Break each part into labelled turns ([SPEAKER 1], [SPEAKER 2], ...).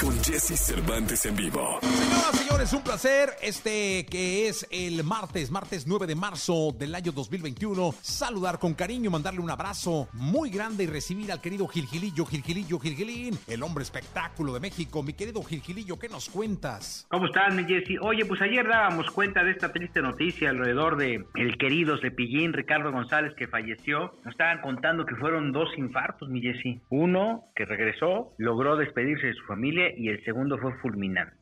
[SPEAKER 1] con Jesse Cervantes en vivo.
[SPEAKER 2] Señoras, señores, un placer. Este que es el martes, martes 9 de marzo del año 2021. Saludar con cariño, mandarle un abrazo muy grande y recibir al querido Gilgilillo, Gilgilillo, Gilgilín, el hombre espectáculo de México. Mi querido Gilgilillo, ¿qué nos cuentas?
[SPEAKER 3] ¿Cómo estás, mi Jesse? Oye, pues ayer dábamos cuenta de esta triste noticia alrededor de el querido Cepillín, Ricardo González, que falleció. Nos estaban contando que fueron dos infartos, mi Jesse. Uno que regresó, logró despedirse de su familia y el segundo fue fulminante.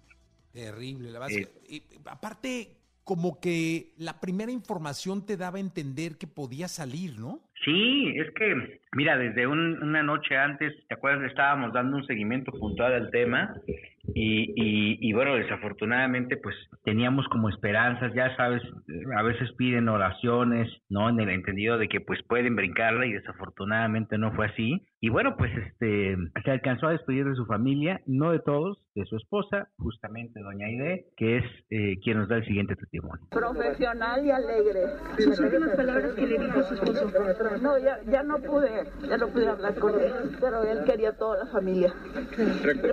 [SPEAKER 2] Terrible, la verdad.
[SPEAKER 3] Eh.
[SPEAKER 2] aparte, como que la primera información te daba a entender que podía salir, ¿no?
[SPEAKER 3] Sí, es que, mira, desde un- una noche antes, ¿te acuerdas? Estábamos dando un seguimiento puntual al tema y, y, y bueno, desafortunadamente, pues teníamos como esperanzas, ya sabes, a veces piden oraciones, ¿no? En el entendido de que pues pueden brincarla y desafortunadamente no fue así. Y bueno, pues este, se alcanzó a despedir de su familia, no de todos, de su esposa, justamente doña Aide, que es eh, quien nos da el siguiente testimonio.
[SPEAKER 4] profesional y alegre.
[SPEAKER 5] Sus últimas palabras que le dijo su esposo.
[SPEAKER 4] No, ya, ya no pude, ya no pude hablar con él, pero él quería toda la familia.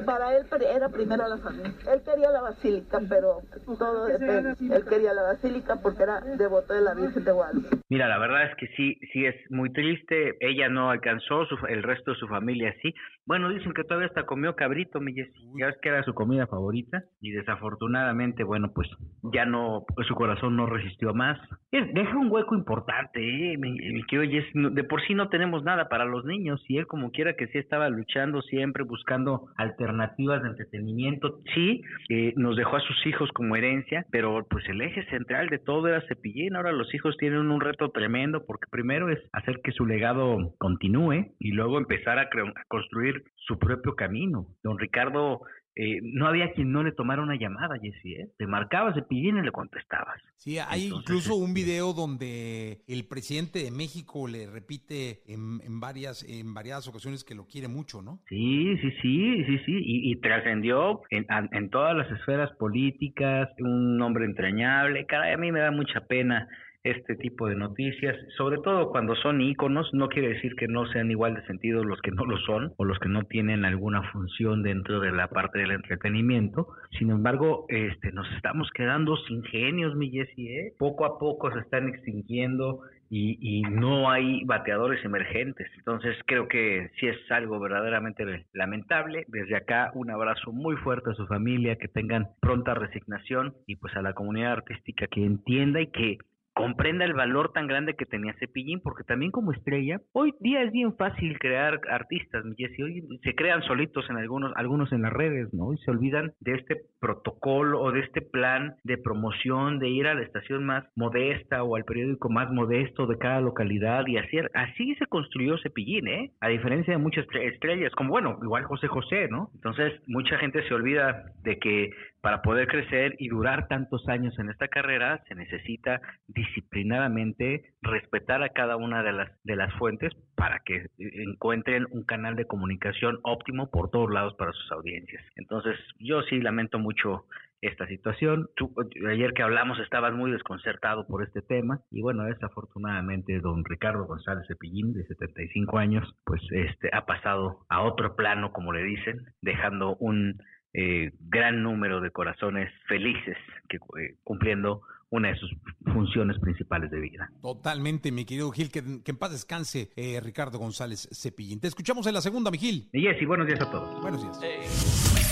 [SPEAKER 4] Para él era primero la familia. Él quería la basílica, pero todo depende. Él quería la basílica porque era devoto de la Virgen de Guadalupe.
[SPEAKER 3] Mira, la verdad es que sí, sí es muy triste. Ella no alcanzó, su- el resto de su familia sí. Bueno, dicen que todavía hasta comió cabrito, mi Jessy. Ya ves que era su comida favorita. Y desafortunadamente, bueno, pues ya no, pues su corazón no resistió más. Deja un hueco importante, ¿eh? Mi, mi querido De por sí no tenemos nada para los niños. Y él, como quiera que sí, estaba luchando siempre, buscando alternativas de entretenimiento. Sí, eh, nos dejó a sus hijos como herencia, pero pues el eje central de todo era Cepillín. Ahora los hijos tienen un reto tremendo porque primero es hacer que su legado continúe y luego empezar a, a construir su propio camino. Don Ricardo, eh, no había quien no le tomara una llamada, Jessy, ¿eh? Te marcaba Cepillín y le contestabas.
[SPEAKER 2] Sí, hay
[SPEAKER 3] Entonces,
[SPEAKER 2] incluso un
[SPEAKER 3] este-
[SPEAKER 2] video donde el presidente de México le repite en, en varias en varias ocasiones que lo quiere mucho, ¿no?
[SPEAKER 3] Sí, sí, sí, sí, sí, y, y trascendió en, en todas las esferas políticas, un hombre entrañable, caray, a mí me da mucha pena este tipo de noticias, sobre todo cuando son íconos, no quiere decir que no sean igual de sentido los que no lo son o los que no tienen alguna función dentro de la parte del entretenimiento, sin embargo, este, nos estamos quedando sin genios, mi Jessy, ¿eh? poco a poco se están extinguiendo y, y no hay bateadores emergentes. Entonces creo que sí es algo verdaderamente lamentable. Desde acá un abrazo muy fuerte a su familia, que tengan pronta resignación y pues a la comunidad artística que entienda y que comprenda el valor tan grande que tenía Cepillín, porque también como estrella, hoy día es bien fácil crear artistas, mi Jessy, hoy se crean solitos en algunos, algunos en las redes, ¿no? Y se olvidan de este protocolo o de este plan de promoción, de ir a la estación más modesta o al periódico más modesto de cada localidad y así, así se construyó Cepillín, ¿eh? A diferencia de muchas estre- estrellas, como bueno, igual José José, ¿no? Entonces, mucha gente se olvida de que para poder crecer y durar tantos años en esta carrera se necesita disciplinadamente respetar a cada una de las de las fuentes para que eh, encuentren un canal de comunicación óptimo por todos lados para sus audiencias. Entonces, yo sí lamento mucho esta situación. Tú, ayer que hablamos estabas muy desconcertado por este tema y bueno, desafortunadamente don Ricardo González Cepillín de 75 años, pues este ha pasado a otro plano, como le dicen, dejando un eh, gran número de corazones felices que eh, cumpliendo una de sus funciones principales de vida.
[SPEAKER 2] Totalmente, mi querido Gil, que, que en paz descanse eh, Ricardo González Cepillín. Te escuchamos en la segunda, mi Gil.
[SPEAKER 3] Y Jessy, buenos días a todos.
[SPEAKER 2] Buenos días.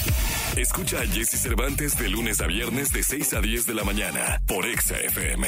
[SPEAKER 1] Escucha a Jesse Cervantes de lunes a viernes de 6 a 10 de la mañana por Exa FM.